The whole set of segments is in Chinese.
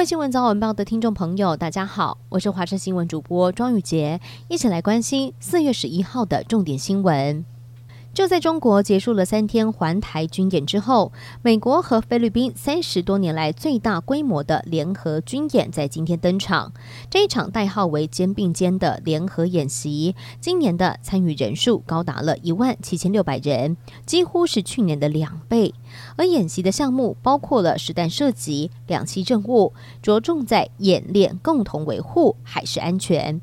位新闻早晚报的听众朋友，大家好，我是华视新闻主播庄宇杰，一起来关心四月十一号的重点新闻。就在中国结束了三天环台军演之后，美国和菲律宾三十多年来最大规模的联合军演在今天登场。这一场代号为“肩并肩”的联合演习，今年的参与人数高达了一万七千六百人，几乎是去年的两倍。而演习的项目包括了实弹射击、两栖任务，着重在演练共同维护海事安全。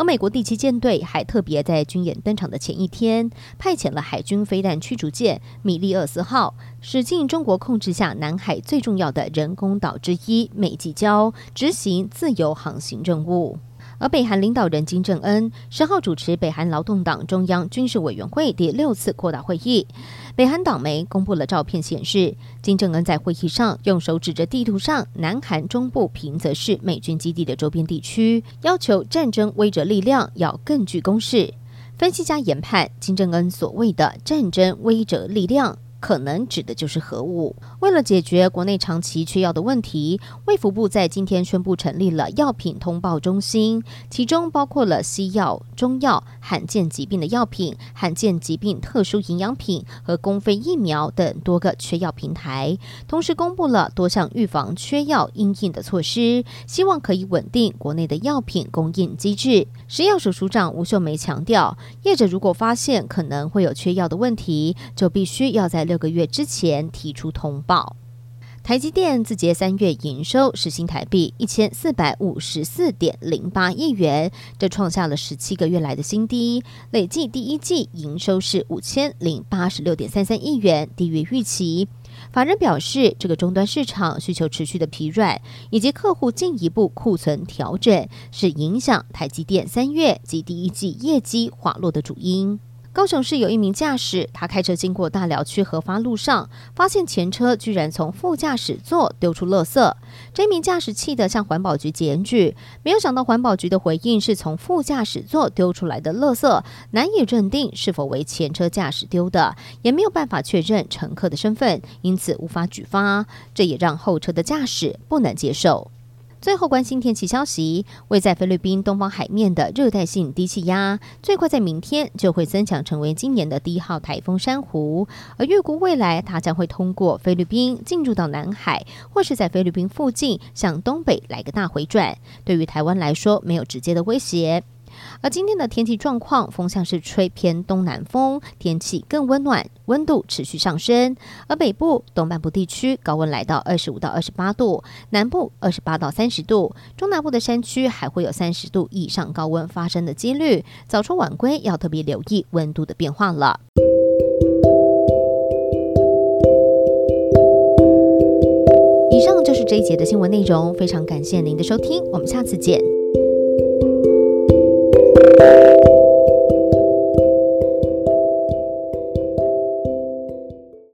而美国第七舰队还特别在军演登场的前一天，派遣了海军飞弹驱逐舰“米利厄斯号”驶进中国控制下南海最重要的人工岛之一美济礁，执行自由航行任务。而北韩领导人金正恩十号主持北韩劳动党中央军事委员会第六次扩大会议。北韩党媒公布了照片，显示金正恩在会议上用手指着地图上南韩中部平泽市美军基地的周边地区，要求战争威慑力量要更具攻势。分析家研判，金正恩所谓的战争威慑力量。可能指的就是核武。为了解决国内长期缺药的问题，卫福部在今天宣布成立了药品通报中心，其中包括了西药、中药、罕见疾病的药品、罕见疾病特殊营养品和公费疫苗等多个缺药平台，同时公布了多项预防缺药应应的措施，希望可以稳定国内的药品供应机制。食药署署长吴秀梅强调，业者如果发现可能会有缺药的问题，就必须要在六个月之前提出通报。台积电自结三月营收是新台币一千四百五十四点零八亿元，这创下了十七个月来的新低。累计第一季营收是五千零八十六点三三亿元，低于预期。法人表示，这个终端市场需求持续的疲软，以及客户进一步库存调整，是影响台积电三月及第一季业绩滑落的主因。高雄市有一名驾驶，他开车经过大寮区合发路上，发现前车居然从副驾驶座丢出垃圾。这名驾驶气得向环保局检举，没有想到环保局的回应是从副驾驶座丢出来的垃圾，难以认定是否为前车驾驶丢的，也没有办法确认乘客的身份，因此无法举发。这也让后车的驾驶不能接受。最后关心天气消息，位在菲律宾东方海面的热带性低气压，最快在明天就会增强成为今年的第一号台风珊瑚，而预估未来它将会通过菲律宾进入到南海，或是在菲律宾附近向东北来个大回转，对于台湾来说没有直接的威胁。而今天的天气状况，风向是吹偏东南风，天气更温暖，温度持续上升。而北部、东半部地区高温来到二十五到二十八度，南部二十八到三十度，中南部的山区还会有三十度以上高温发生的几率。早出晚归要特别留意温度的变化了。以上就是这一节的新闻内容，非常感谢您的收听，我们下次见。